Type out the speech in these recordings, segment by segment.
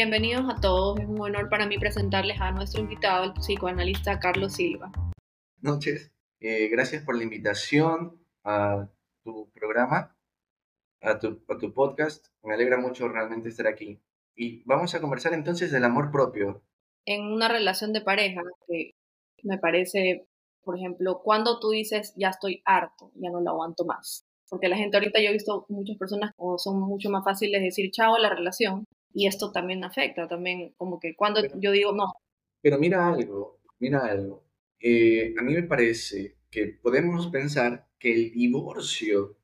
Bienvenidos a todos. Es un honor para mí presentarles a nuestro invitado, el psicoanalista Carlos Silva. Noches. Eh, gracias por la invitación a tu programa, a tu, a tu podcast. Me alegra mucho realmente estar aquí. Y vamos a conversar entonces del amor propio. En una relación de pareja, que me parece, por ejemplo, cuando tú dices, ya estoy harto, ya no lo aguanto más. Porque la gente ahorita, yo he visto muchas personas como son mucho más fáciles de decir chao a la relación, y esto también afecta, también como que cuando yo digo no. Pero mira algo, mira algo. Eh, a mí me parece que podemos pensar que el divorcio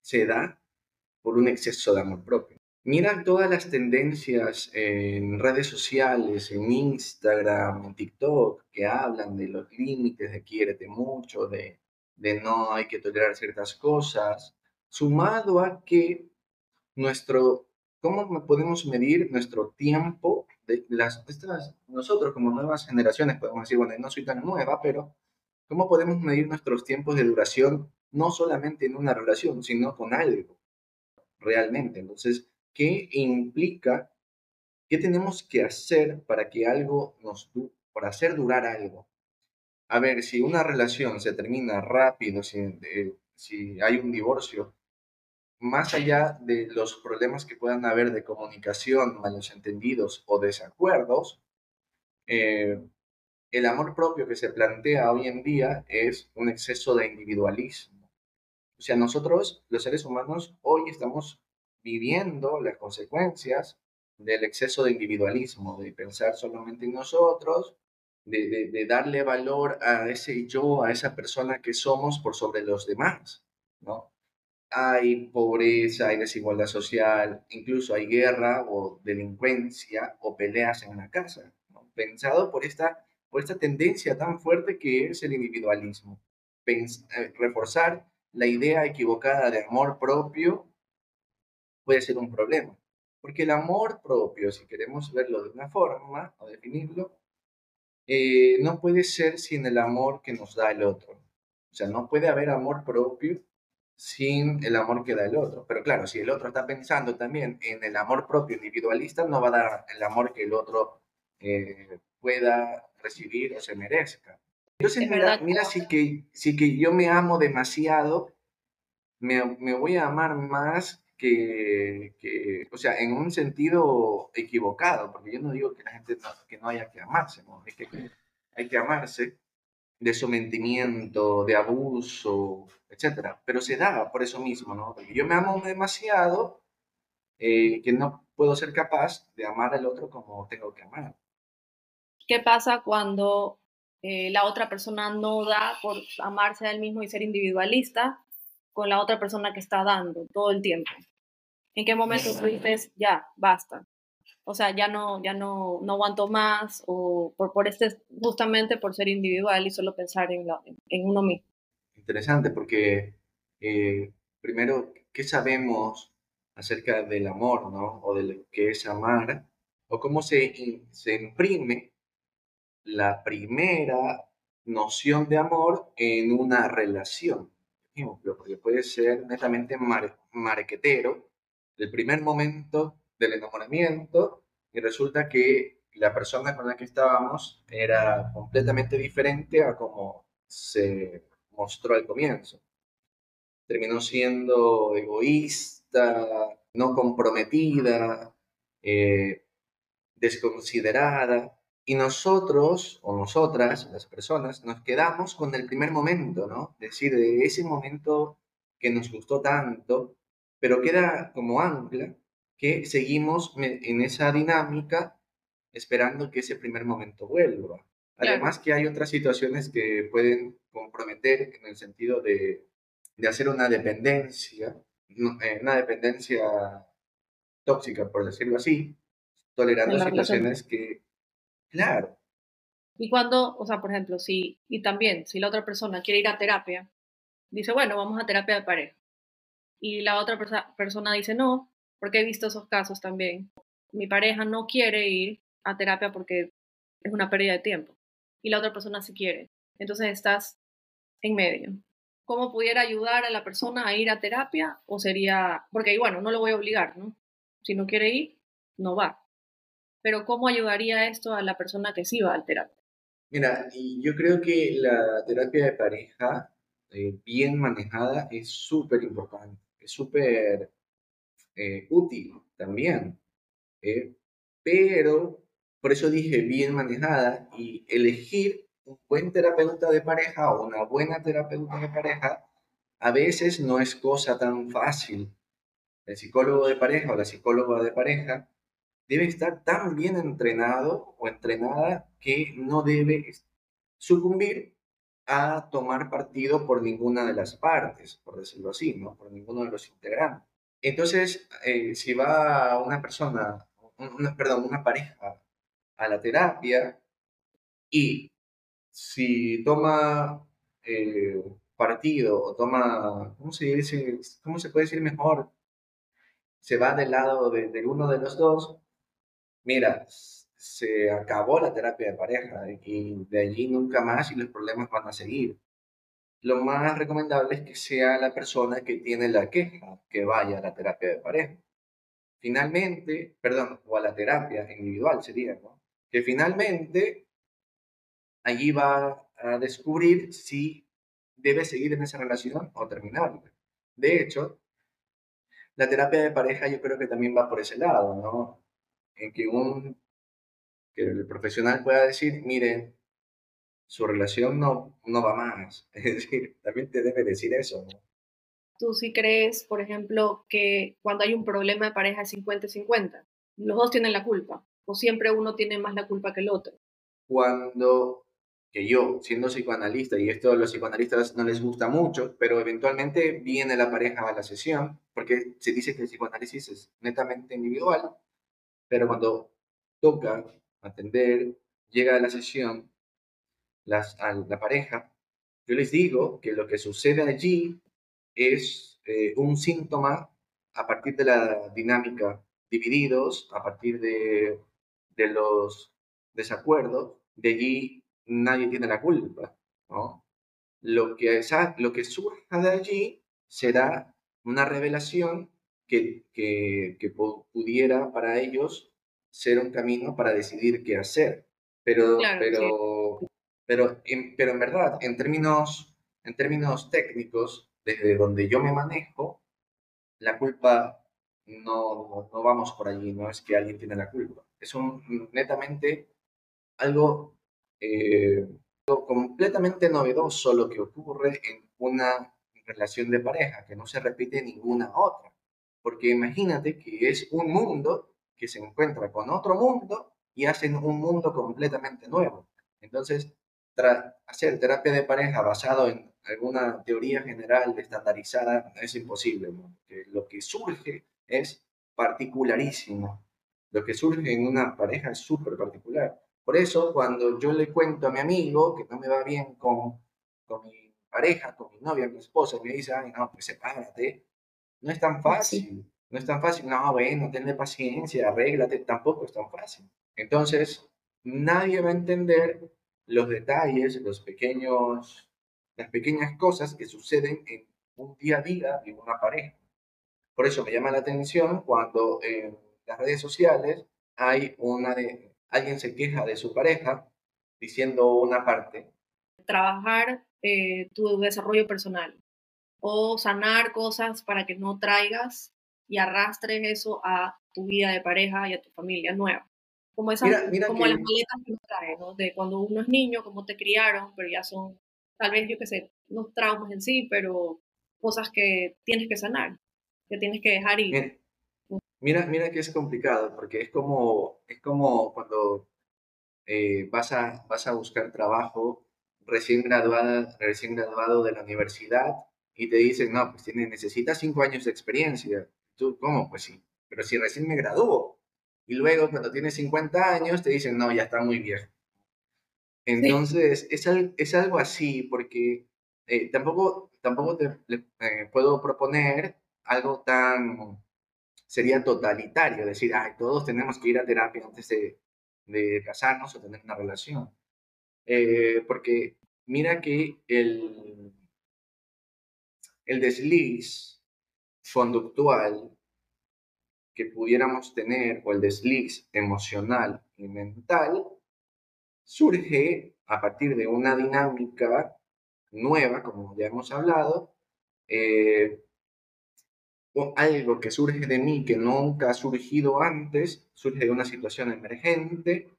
se da por un exceso de amor propio. Mira todas las tendencias en redes sociales, en Instagram, en TikTok, que hablan de los límites, de quiérete mucho, de, de no hay que tolerar ciertas cosas, sumado a que nuestro ¿Cómo podemos medir nuestro tiempo? De las, estas, nosotros como nuevas generaciones podemos decir, bueno, no soy tan nueva, pero ¿cómo podemos medir nuestros tiempos de duración no solamente en una relación, sino con algo realmente? Entonces, ¿qué implica? ¿Qué tenemos que hacer para que algo nos, para hacer durar algo? A ver, si una relación se termina rápido, si, eh, si hay un divorcio, más allá de los problemas que puedan haber de comunicación, malos entendidos o desacuerdos, eh, el amor propio que se plantea hoy en día es un exceso de individualismo. O sea, nosotros, los seres humanos, hoy estamos viviendo las consecuencias del exceso de individualismo, de pensar solamente en nosotros, de, de darle valor a ese yo, a esa persona que somos por sobre los demás, ¿no? Hay pobreza, hay desigualdad social, incluso hay guerra o delincuencia o peleas en la casa, pensado por esta, por esta tendencia tan fuerte que es el individualismo. Eh, reforzar la idea equivocada de amor propio puede ser un problema, porque el amor propio, si queremos verlo de una forma o definirlo, eh, no puede ser sin el amor que nos da el otro. O sea, no puede haber amor propio sin el amor que da el otro. Pero claro, si el otro está pensando también en el amor propio individualista, no va a dar el amor que el otro eh, pueda recibir o se merezca. Entonces, mira, mira si, que, si que yo me amo demasiado, me, me voy a amar más que, que, o sea, en un sentido equivocado, porque yo no digo que la gente no, que no haya que amarse, ¿no? Es que hay que amarse, de sometimiento, de abuso, etcétera. Pero se da por eso mismo, ¿no? Porque yo me amo demasiado eh, que no puedo ser capaz de amar al otro como tengo que amar. ¿Qué pasa cuando eh, la otra persona no da por amarse a él mismo y ser individualista con la otra persona que está dando todo el tiempo? ¿En qué momento tú dices, ya, basta? O sea, ya no, ya no, no aguanto más, o por, por este, justamente por ser individual y solo pensar en, en uno mismo. Interesante, porque eh, primero, ¿qué sabemos acerca del amor, ¿no? O de lo que es amar, o cómo se, se imprime la primera noción de amor en una relación. porque puede ser netamente marquetero, el primer momento del enamoramiento y resulta que la persona con la que estábamos era completamente diferente a como se mostró al comienzo. Terminó siendo egoísta, no comprometida, eh, desconsiderada, y nosotros o nosotras, las personas, nos quedamos con el primer momento, ¿no? Es decir, de ese momento que nos gustó tanto, pero queda como ancla que seguimos en esa dinámica esperando que ese primer momento vuelva. Además que hay otras situaciones que pueden comprometer en el sentido de, de hacer una dependencia, eh, una dependencia tóxica, por decirlo así, tolerando situaciones que, claro. Y cuando, o sea, por ejemplo, si, y también, si la otra persona quiere ir a terapia, dice, bueno, vamos a terapia de pareja. Y la otra persona dice, no, porque he visto esos casos también. Mi pareja no quiere ir a terapia porque es una pérdida de tiempo y la otra persona sí quiere. Entonces estás en medio. ¿Cómo pudiera ayudar a la persona a ir a terapia? O sería, porque bueno, no lo voy a obligar, ¿no? Si no quiere ir, no va. pero ¿cómo ayudaría esto a la persona que sí va al terapia? Mira, yo creo que la terapia de pareja eh, bien manejada es súper importante, es súper eh, útil también. ¿eh? pero, por eso dije bien manejada y elegir un buen terapeuta de pareja o una buena terapeuta de pareja a veces no es cosa tan fácil. El psicólogo de pareja o la psicóloga de pareja debe estar tan bien entrenado o entrenada que no debe sucumbir a tomar partido por ninguna de las partes, por decirlo así, ¿no? Por ninguno de los integrantes. Entonces, eh, si va una persona, una, perdón, una pareja a la terapia y si toma eh, partido o toma, ¿cómo se dice? ¿Cómo se puede decir mejor? Se va del lado de, de uno de los dos, mira, se acabó la terapia de pareja y de allí nunca más y los problemas van a seguir. Lo más recomendable es que sea la persona que tiene la queja que vaya a la terapia de pareja. Finalmente, perdón, o a la terapia individual sería, ¿no? Que finalmente allí va a descubrir si debe seguir en esa relación o terminarla. De hecho, la terapia de pareja yo creo que también va por ese lado, ¿no? En que un que el profesional pueda decir, miren, su relación no, no va más. Es decir, también te debe decir eso, ¿no? ¿Tú sí crees, por ejemplo, que cuando hay un problema de pareja es 50-50? Los dos tienen la culpa, o siempre uno tiene más la culpa que el otro. Cuando, que yo, siendo psicoanalista, y esto a los psicoanalistas no les gusta mucho, pero eventualmente viene la pareja a la sesión, porque se dice que el psicoanálisis es netamente individual, pero cuando toca atender, llega a la sesión las, a la pareja, yo les digo que lo que sucede allí es eh, un síntoma a partir de la dinámica divididos, a partir de, de los desacuerdos, de allí nadie tiene la culpa, ¿no? Lo que, esa, lo que surja de allí será una revelación que, que, que pudiera para ellos ser un camino para decidir qué hacer. Pero, pero, pero, en, pero en verdad, en términos, en términos técnicos, desde donde yo me manejo, la culpa no, no vamos por allí, no es que alguien tiene la culpa. Es un, netamente algo, eh, completamente novedoso lo que ocurre en una relación de pareja, que no se repite en ninguna otra. Porque imagínate que es un mundo que se encuentra con otro mundo y hacen un mundo completamente nuevo. Entonces, hacer terapia de pareja basado en alguna teoría general estandarizada es imposible, lo que surge es particularísimo. Lo que surge en una pareja es súper particular. Por eso, cuando yo le cuento a mi amigo que no me va bien con, con mi pareja, con mi novia, mi esposa, me dice, ay, no, pues sepárate, no es tan fácil. No es tan fácil. No, bueno, tenle paciencia, arréglate. Tampoco es tan fácil. Entonces, nadie va a entender los detalles, los pequeños, las pequeñas cosas que suceden en un día a día en una pareja. Por eso me llama la atención cuando en las redes sociales hay una de, alguien se queja de su pareja diciendo una parte. Trabajar eh, tu desarrollo personal o sanar cosas para que no traigas y arrastres eso a tu vida de pareja y a tu familia nueva. Como, esas, como las maletas que nos traen, ¿no? De cuando uno es niño, cómo te criaron, pero ya son, tal vez, yo qué sé, unos traumas en sí, pero cosas que tienes que sanar, que tienes que dejar ir. Mira, mira que es complicado, porque es como, es como cuando eh, vas, a, vas a buscar trabajo recién, graduada, recién graduado de la universidad y te dicen, no, pues tiene, necesitas cinco años de experiencia. ¿Tú cómo? Pues sí, pero si recién me graduó. Y luego cuando tienes 50 años te dicen, no, ya está muy viejo. Entonces, es, es, algo así, porque eh, tampoco, tampoco te eh, puedo proponer algo tan, sería totalitario, decir, ay, todos tenemos que ir a terapia antes de, de casarnos o tener una relación. Eh, porque mira que el, el desliz conductual que pudiéramos tener o el desliz emocional y mental surge a partir de una dinámica nueva, como ya hemos hablado, eh, o algo que surge de mí que nunca ha surgido antes, surge de una situación emergente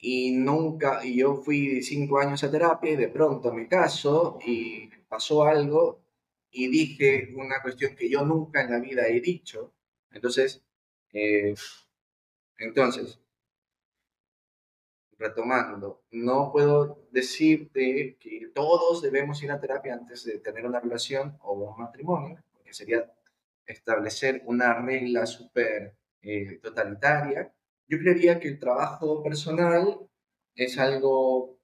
y nunca, y yo fui cinco años a terapia y de pronto me caso y pasó algo y dije una cuestión que yo nunca en la vida he dicho. Entonces, eh, entonces, retomando, no puedo decirte que todos debemos ir a terapia antes de tener una relación o un matrimonio, porque sería establecer una regla súper eh, totalitaria. Yo creería que el trabajo personal es algo,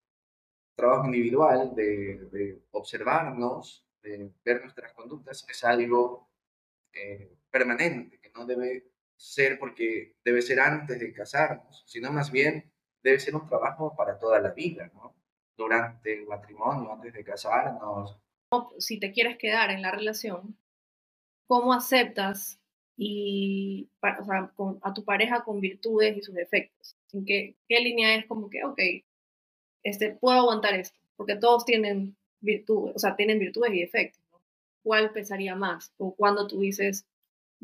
trabajo individual, de, observarnos, de ver nuestras conductas, es algo eh, permanente, que no debe ser porque debe ser antes de casarnos, sino más bien debe ser un trabajo para toda la vida, ¿no? Durante el matrimonio, antes de casarnos. Si te quieres quedar en la relación, ¿cómo aceptas y, o sea, a tu pareja con virtudes y sus defectos? ¿En qué, qué línea es como que, ok, este, puedo aguantar esto? Porque todos tienen virtudes, o sea, tienen virtudes y defectos. ¿Cuál pesaría más? O cuando tú dices,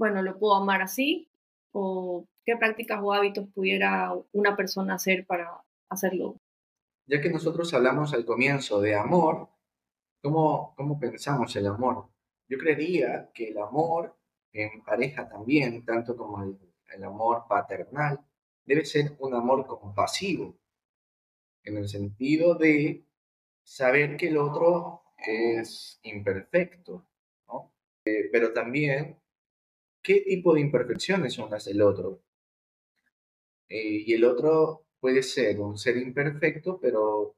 bueno, lo puedo amar así, o qué prácticas o hábitos pudiera una persona hacer para hacerlo. Ya que nosotros hablamos al comienzo de amor, ¿cómo, cómo pensamos el amor? Yo creería que el amor en pareja también, tanto como el, el amor paternal, debe ser un amor compasivo, en el sentido de saber que el otro es imperfecto, ¿no? Eh, pero también qué tipo de imperfecciones son las del otro. Eh, y el otro puede ser un ser imperfecto, pero,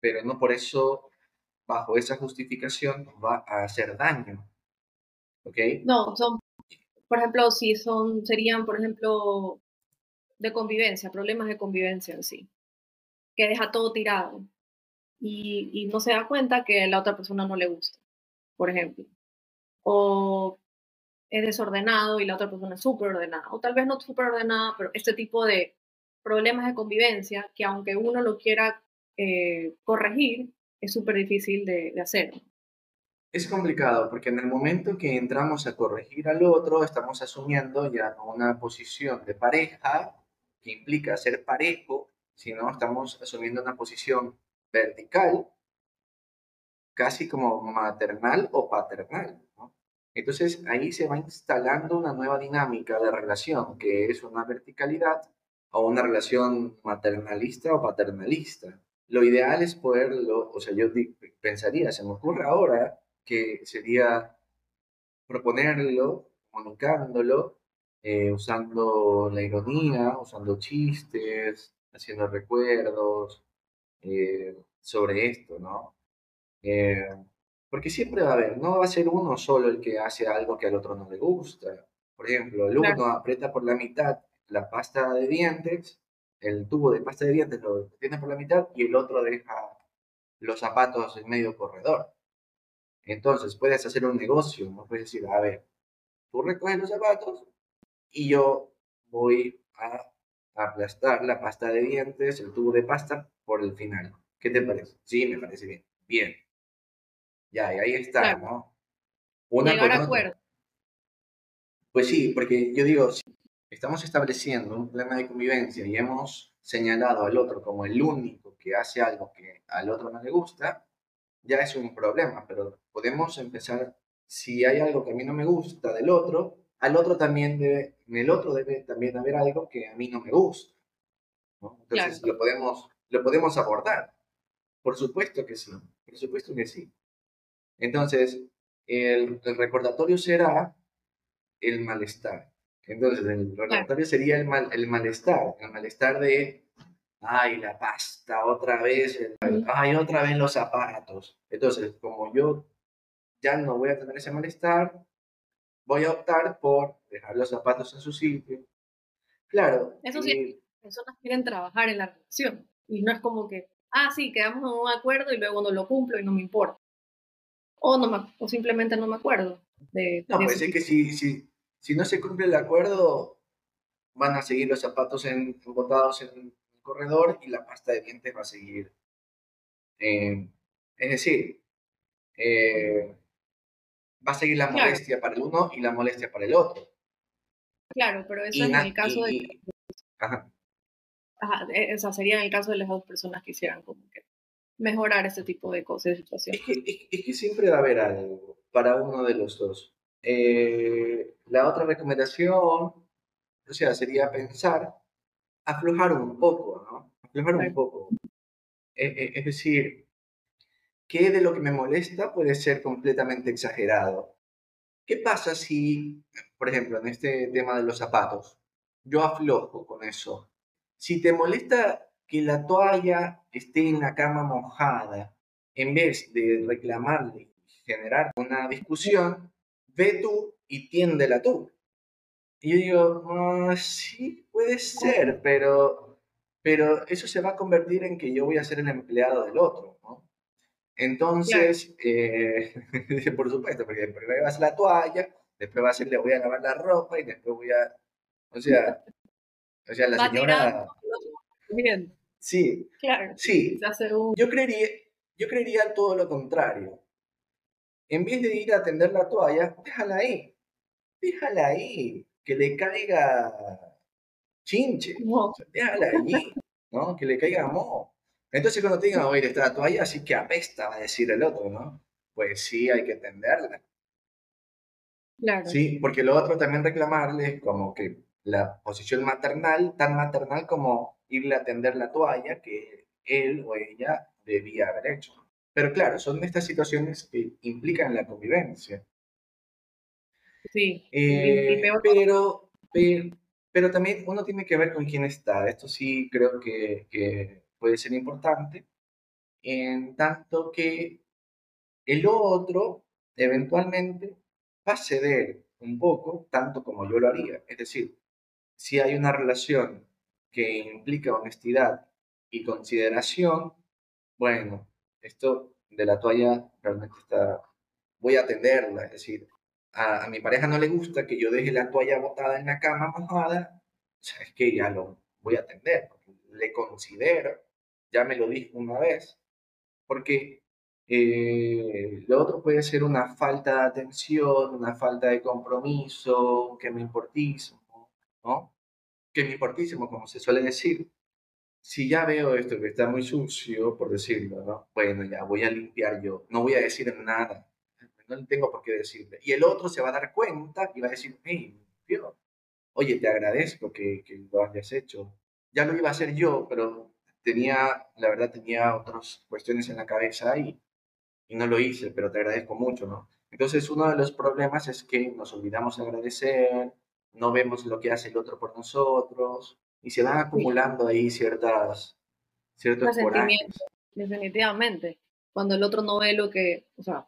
pero no por eso, bajo esa justificación, va a hacer daño. ¿Ok? No, son, por ejemplo, si son, serían, por ejemplo, de convivencia, problemas de convivencia en sí, que deja todo tirado y, y no se da cuenta que a la otra persona no le gusta, por ejemplo. O es desordenado y la otra persona es súper ordenada, o tal vez no súper ordenada, pero este tipo de problemas de convivencia que aunque uno lo quiera eh, corregir, es súper difícil de, de hacer. Es complicado porque en el momento que entramos a corregir al otro, estamos asumiendo ya una posición de pareja que implica ser parejo, sino estamos asumiendo una posición vertical, casi como maternal o paternal. Entonces ahí se va instalando una nueva dinámica de relación, que es una verticalidad o una relación maternalista o paternalista. Lo ideal es poderlo, o sea, yo pensaría, se me ocurre ahora que sería proponerlo, comunicándolo, eh, usando la ironía, usando chistes, haciendo recuerdos eh, sobre esto, ¿no? Eh, porque siempre va a haber, no va a ser uno solo el que hace algo que al otro no le gusta. Por ejemplo, el uno aprieta por la mitad la pasta de dientes, el tubo de pasta de dientes lo tiene por la mitad y el otro deja los zapatos en medio corredor. Entonces puedes hacer un negocio, no puedes decir, a ver, tú recoges los zapatos y yo voy a aplastar la pasta de dientes, el tubo de pasta por el final. ¿Qué te parece? Sí, me parece bien. Bien. Ya, y ahí está, ¿no? Una Llegar acuerdo. Pues sí, porque yo digo, si estamos estableciendo un problema de convivencia y hemos señalado al otro como el único que hace algo que al otro no le gusta, ya es un problema, pero podemos empezar, si hay algo que a mí no me gusta del otro, al otro también debe, en el otro debe también haber algo que a mí no me gusta. Entonces lo, podemos, lo podemos abordar. Por supuesto que sí, por supuesto que sí. Entonces, el, recordatorio será el malestar. Entonces, el recordatorio sería el, mal, el malestar, el malestar de, ay, la pasta, otra vez, ay, otra vez los zapatos. Entonces, como yo ya no voy a tener ese malestar, voy a optar por dejar los zapatos en su sitio. Claro. Eso sí, eh, personas quieren trabajar en la relación y no es como que, ah, sí, quedamos en un acuerdo y luego no lo cumplo y no me importa o, no o simplemente no me acuerdo. De, no, ser que si, si, si no se cumple el acuerdo, van a seguir los zapatos en, botados en el corredor y la pasta de dientes va a seguir. Eh, es decir, eh, va a seguir la molestia para el uno y la molestia para el otro. Claro, pero eso en el caso de... Ajá. Ajá, e, sería en el caso de las dos personas que quisieran como que mejorar ese tipo de cosas, de situaciones. Es que, es que siempre va a haber algo para uno de los dos. Eh, la otra recomendación, o sea, sería pensar, aflojar un poco, ¿no? Aflojar un poco. E, e, es decir, ¿qué de lo que me molesta puede ser completamente exagerado? ¿Qué pasa si, por ejemplo, en este tema de los zapatos, yo aflojo con eso? Si te molesta que la toalla esté en la cama mojada, en vez de reclamarle y generar una discusión, ve tú y tiéndela tú. Y yo digo, ah, sí, puede ser, pero, pero eso se va a convertir en que yo voy a ser el empleado del otro, ¿no? Entonces, eh, por supuesto, porque primero va a la toalla, después va a le voy a lavar la ropa y después voy a, o sea, o sea, la señora... Bien. Sí, claro. Sí, yo creería, yo creería todo lo contrario en vez de ir a tender la toalla, déjala ahí. Déjala ahí. Que le caiga chinche. Déjala ahí. ¿no? Que le caiga moho. Entonces cuando te digan, oye, está la toalla, así que apesta, va a decir el otro, ¿no? Pues sí, hay que tenderla. Claro. Sí, porque lo otro también reclamarle como que la posición maternal, tan maternal como irle a tender la toalla que él o ella debía haber hecho. Pero claro, son estas situaciones que implican la convivencia. Sí. Eh, pero, pero, también uno tiene que ver con quién está. Esto sí creo que, que puede ser importante, en tanto que el otro eventualmente va a ceder un poco, tanto como yo lo haría. Es decir, si hay una relación que implica honestidad y consideración, bueno, esto de la toalla realmente está, voy a atenderla, es decir, a, mi pareja no le gusta que yo deje la toalla botada en la cama mojada, o sea, es que ya lo voy a atender, le considero, ya me lo dijo una vez, porque eh, lo otro puede ser una falta de atención, una falta de compromiso, que me importísimo, ¿no? Que me importísimo, como se suele decir si ya veo esto que está muy sucio, por decirlo, ¿no? Bueno, ya voy a limpiar yo, no voy a decir nada, no tengo por qué decirle. Y el otro se va a dar cuenta y va a decir, hey, tío, oye, te agradezco que, que lo hayas hecho. Ya lo iba a hacer yo, pero tenía, la verdad, tenía otras cuestiones en la cabeza y, y no lo hice, pero te agradezco mucho, ¿no? Entonces, uno de los problemas es que nos olvidamos de agradecer, no vemos lo que hace el otro por nosotros, y se van acumulando ahí ciertas, ciertos sentimientos. Definitivamente. Cuando el otro no ve lo que, o sea,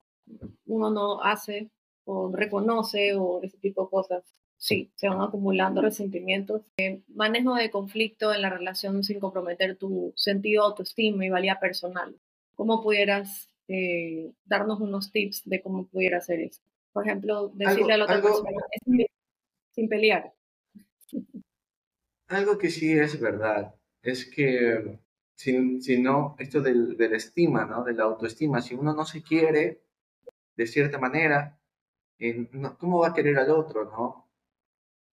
uno no hace o reconoce o ese tipo de cosas, sí, se van acumulando resentimientos. Eh, manejo de conflicto en la relación sin comprometer tu sentido de autoestima y valía personal. ¿Cómo pudieras eh, darnos unos tips de cómo pudiera hacer eso? Por ejemplo, decirle a la otra persona, sin pelear. Algo que sí es verdad es que si, si no, esto del, de la estima, ¿no? De autoestima, si uno no se quiere de cierta manera, eh, ¿cómo va a querer al otro, no?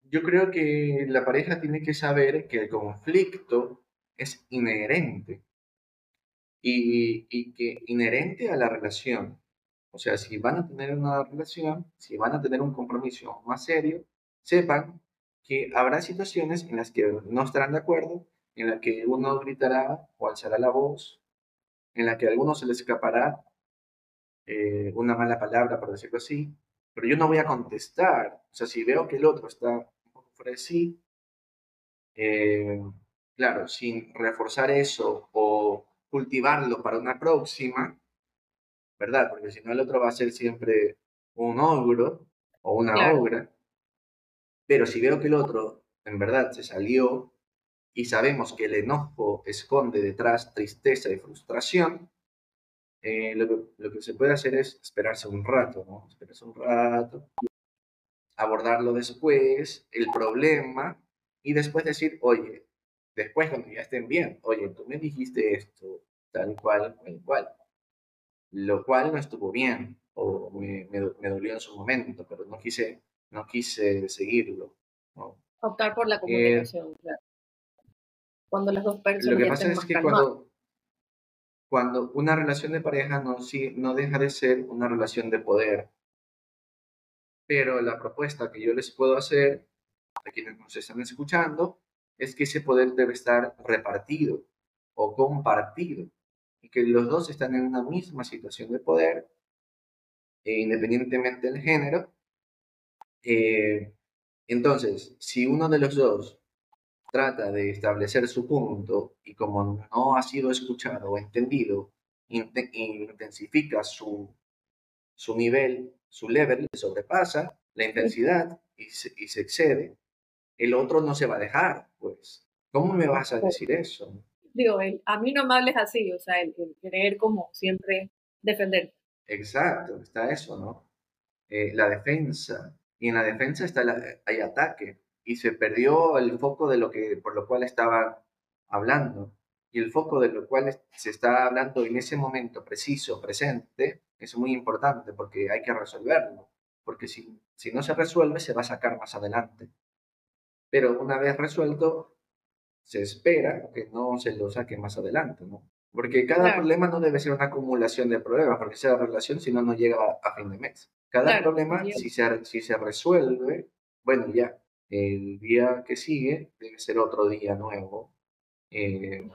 Yo creo que la pareja tiene que saber que el conflicto es inherente y, y que inherente a la relación. O sea, si van a tener una relación, si van a tener un compromiso más serio, sepan que habrá situaciones en las que no estarán de acuerdo, en las que uno gritará o alzará la voz, en la que a alguno se le escapará eh, una mala palabra, por decirlo así, pero yo no voy a contestar. O sea, si veo que el otro está un poco fuera de sí, eh, claro, sin reforzar eso o cultivarlo para una próxima, ¿verdad? Porque si no, el otro va a ser siempre un ogro o una obra pero si veo que el otro en verdad se salió y sabemos que el enojo esconde detrás tristeza y frustración, eh, lo, que, se puede hacer es esperarse un rato, ¿no? Esperarse un rato, abordarlo después, el problema, y después decir, oye, después cuando ya estén bien, oye, tú me dijiste esto, tal cual, tal cual, lo cual no estuvo bien, o me, me, dolió en su momento, pero no quise, no quise seguirlo. Optar por la eh, comunicación, Cuando las dos personas... Lo que pasa es que cuando, cuando una relación de pareja no, sí, no deja de ser una relación de poder, pero la propuesta que yo les puedo hacer a quienes nos están escuchando es que ese poder debe estar repartido o compartido y que los dos están en una misma situación de poder, e independientemente del género. Eh, entonces, si uno de los dos trata de establecer su punto y como no ha sido escuchado o entendido, intensifica su, su nivel, su level, sobrepasa la intensidad y se, y se excede, el otro no se va a dejar, pues. ¿Cómo me vas a decir eso? Digo, a mí no me hables así, o sea, el, querer como siempre defender. Exacto, está eso, ¿no? Eh, la defensa. Y en la defensa está hay ataque. Y se perdió el foco de lo que, por lo cual estaban hablando. Y el foco de lo cual se está hablando en ese momento preciso, presente, es muy importante porque hay que resolverlo. Porque si, si no se resuelve, se va a sacar más adelante pero una vez resuelto, se espera que no se lo saque más adelante, ¿no? Porque cada problema no debe ser una acumulación de problemas, porque sea relación, si no, no llega a, fin de mes. Cada problema, si se, si se resuelve, bueno, ya, el día que sigue debe ser otro día nuevo, eh,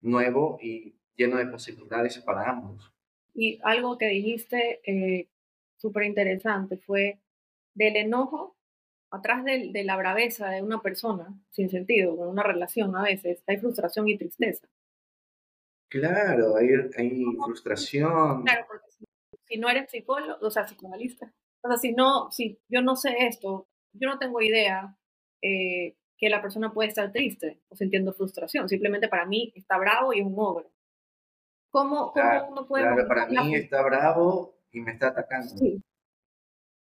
nuevo y lleno de posibilidades para ambos. Y algo que dijiste eh, súper interesante fue del enojo atrás de, la braveza de una persona, sin sentido, con una relación a veces, hay frustración y tristeza. Claro, hay, hay frustración. Claro, porque si, no eres psicólogo, o sea, psicoanalista, o sea, si no, si yo no sé esto, yo no tengo idea eh, que la persona puede estar triste o sintiendo frustración, simplemente para mí está bravo y es un ogro. ¿Cómo, cómo uno puede... Claro, para mí está bravo y me está atacando. Sí.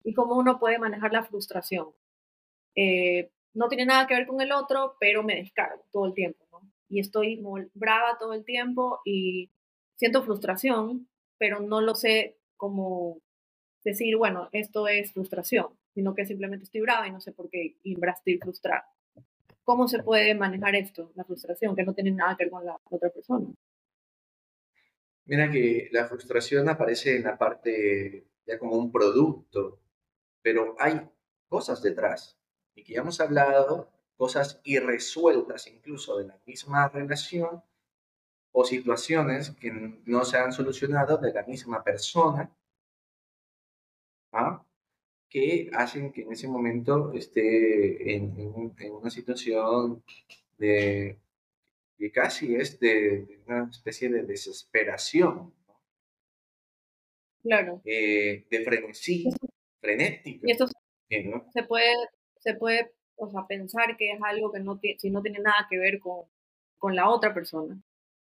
¿Y cómo uno puede manejar la frustración? Eh, no tiene nada que ver con el otro, pero me descargo todo el tiempo, ¿no? Y estoy brava todo el tiempo y siento frustración, pero no lo sé como decir, bueno, esto es frustración, sino que simplemente estoy brava y no sé por qué, y estoy frustrada. ¿Cómo se puede manejar esto, la frustración, que no tiene nada que ver con la otra persona? Mira que la frustración aparece en la parte ya como un producto, pero hay cosas detrás y que ya hemos hablado, cosas irresueltas incluso de la misma relación o situaciones que no se han solucionado de la misma persona, ¿ah? que hacen que en ese momento esté en, una situación de que casi es de, una especie de desesperación. Claro. Eh, de frenesí, frenético. Y esto se puede se puede o sea, pensar que es algo que no, si no tiene nada que ver con, con la otra persona.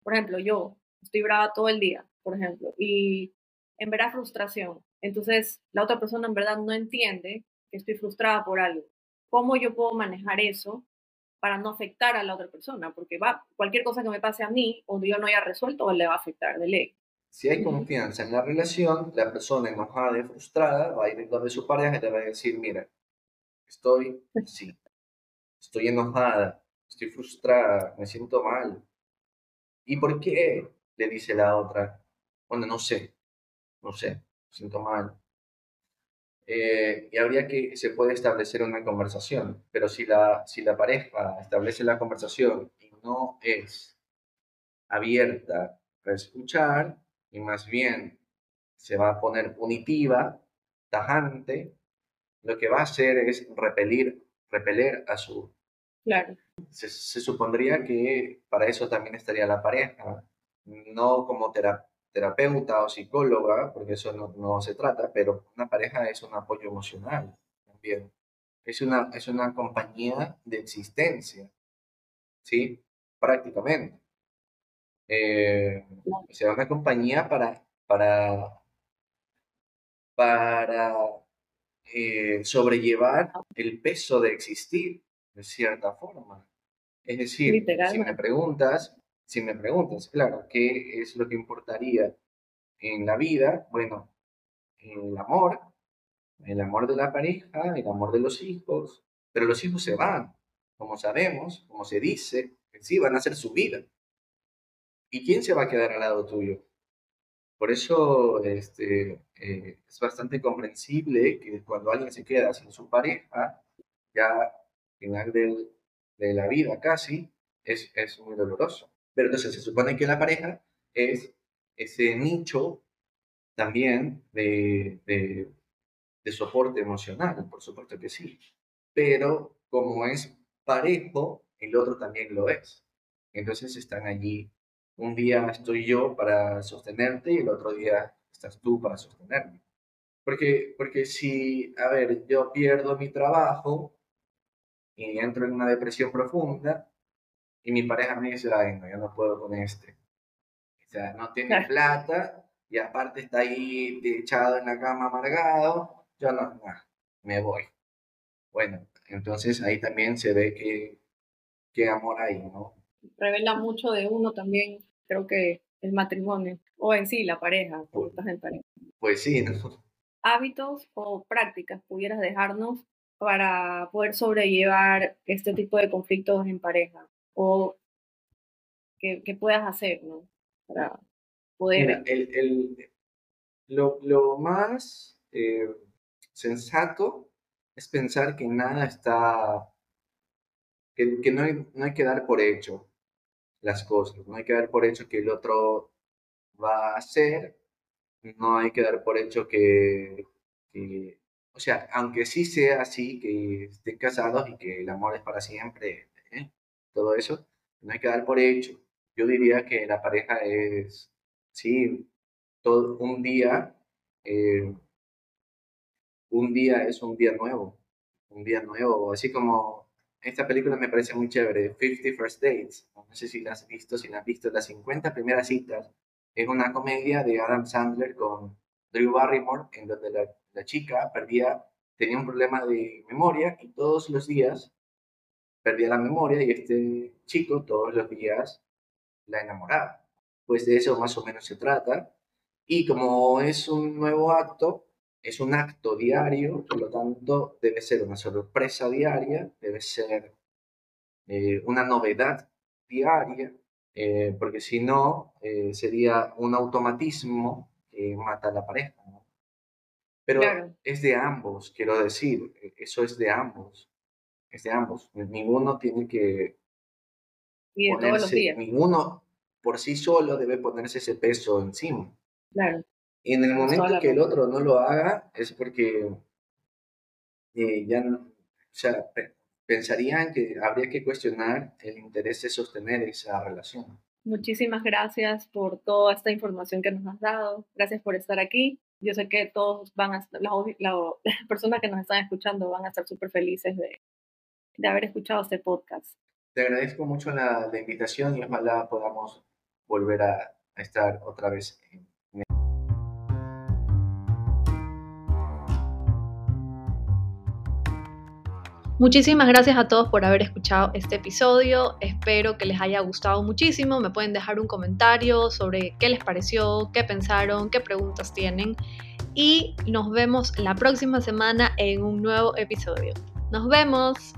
Por ejemplo, yo estoy brava todo el día, por ejemplo, y en verdad frustración. Entonces, la otra persona en verdad no entiende que estoy frustrada por algo. ¿Cómo yo puedo manejar eso para no afectar a la otra persona? Porque va, cualquier cosa que me pase a mí o yo no haya resuelto, le va a afectar de ley. Si hay confianza en la relación, la persona enojada y frustrada va a ir donde su pareja y le va a decir, mira, Estoy, sí, estoy enojada, estoy frustrada, me siento mal. ¿Y por qué? Le dice la otra. Bueno, no sé, no sé, siento mal. Eh, y habría que, se puede establecer una conversación, pero si la, si la pareja establece la conversación y no es abierta a escuchar, y más bien se va a poner punitiva, tajante, lo que va a hacer es repelir, repeler a su... Claro. Se, supondría que para eso también estaría la pareja, no como terapeuta o psicóloga, porque eso no, se trata, pero una pareja es un apoyo emocional también. Es una, es una compañía de existencia, ¿sí? Prácticamente. Eh, o sea, una compañía para, para, para eh, sobrellevar el peso de existir, de cierta forma. Es decir, si me preguntas, si me preguntas, claro, ¿qué es lo que importaría en la vida? Bueno, el amor, el amor de la pareja, el amor de los hijos, pero los hijos se van, como sabemos, como se dice, que sí, van a hacer su vida. ¿Y quién se va a quedar al lado tuyo? Por eso este, eh, es bastante comprensible que cuando alguien se queda sin su pareja, ya final de la vida casi, es, es muy doloroso. Pero entonces se supone que la pareja es ese nicho también de, de, de soporte emocional, por supuesto que sí. Pero como es parejo, el otro también lo es. Entonces están allí. Un día estoy yo para sostenerte y el otro día estás tú para sostenerme. Porque, porque si, a ver, yo pierdo mi trabajo y entro en una depresión profunda y mi pareja me dice, ay, no, yo no puedo con este. O sea, no tiene plata y aparte está ahí echado en la cama amargado, yo no, no, me voy. Bueno, entonces ahí también se ve que, qué amor hay, ¿no? Revela mucho de uno también, creo que el matrimonio, o en sí la pareja, pues, estás en pareja. Pues sí, ¿no? Hábitos o prácticas pudieras dejarnos para poder sobrellevar este tipo de conflictos en pareja o que, puedas hacer, ¿no? Para poder... el, el, lo, lo, más eh, sensato es pensar que nada está, que, que no, hay, no hay que dar por hecho las cosas, no hay que dar por hecho que el otro va a hacer, no hay que dar por hecho que, o sea, aunque sí sea así, que estén casados y que el amor es para siempre, ¿eh? todo eso, no hay que dar por hecho. Yo diría que la pareja es, sí, todo un día eh, un día es un día nuevo, un día nuevo, así como esta película me parece muy chévere, 50 First Dates, no sé si la has visto, si la has visto, las 50 primeras citas, es una comedia de Adam Sandler con Drew Barrymore, en donde la, chica perdía, tenía un problema de memoria y todos los días perdía la memoria y este chico todos los días la enamoraba. Pues de eso más o menos se trata. Y como es un nuevo acto, es un acto diario, por lo tanto debe ser una sorpresa diaria, debe ser eh, una novedad diaria, eh, porque si no eh, sería un automatismo que mata a la pareja. Pero es de ambos, quiero decir, e, eso es de ambos, es de ambos. Ninguno tiene que ponerse, ninguno por sí solo debe ponerse ese peso encima. Claro. Y en el momento que el otro no lo haga, es porque eh, ya no, o sea, pensarían que habría que cuestionar el interés de sostener esa relación. Muchísimas gracias por toda esta información que nos has dado. Gracias por estar aquí. Yo sé que todos van a las, personas que nos están escuchando van a estar súper felices de, de, haber escuchado este podcast. Te agradezco mucho la, la invitación y ojalá podamos volver a, a estar otra vez en Muchísimas gracias a todos por haber escuchado este episodio. Espero que les haya gustado muchísimo. Me pueden dejar un comentario sobre qué les pareció, qué pensaron, qué preguntas tienen. Y nos vemos la próxima semana en un nuevo episodio. Nos vemos.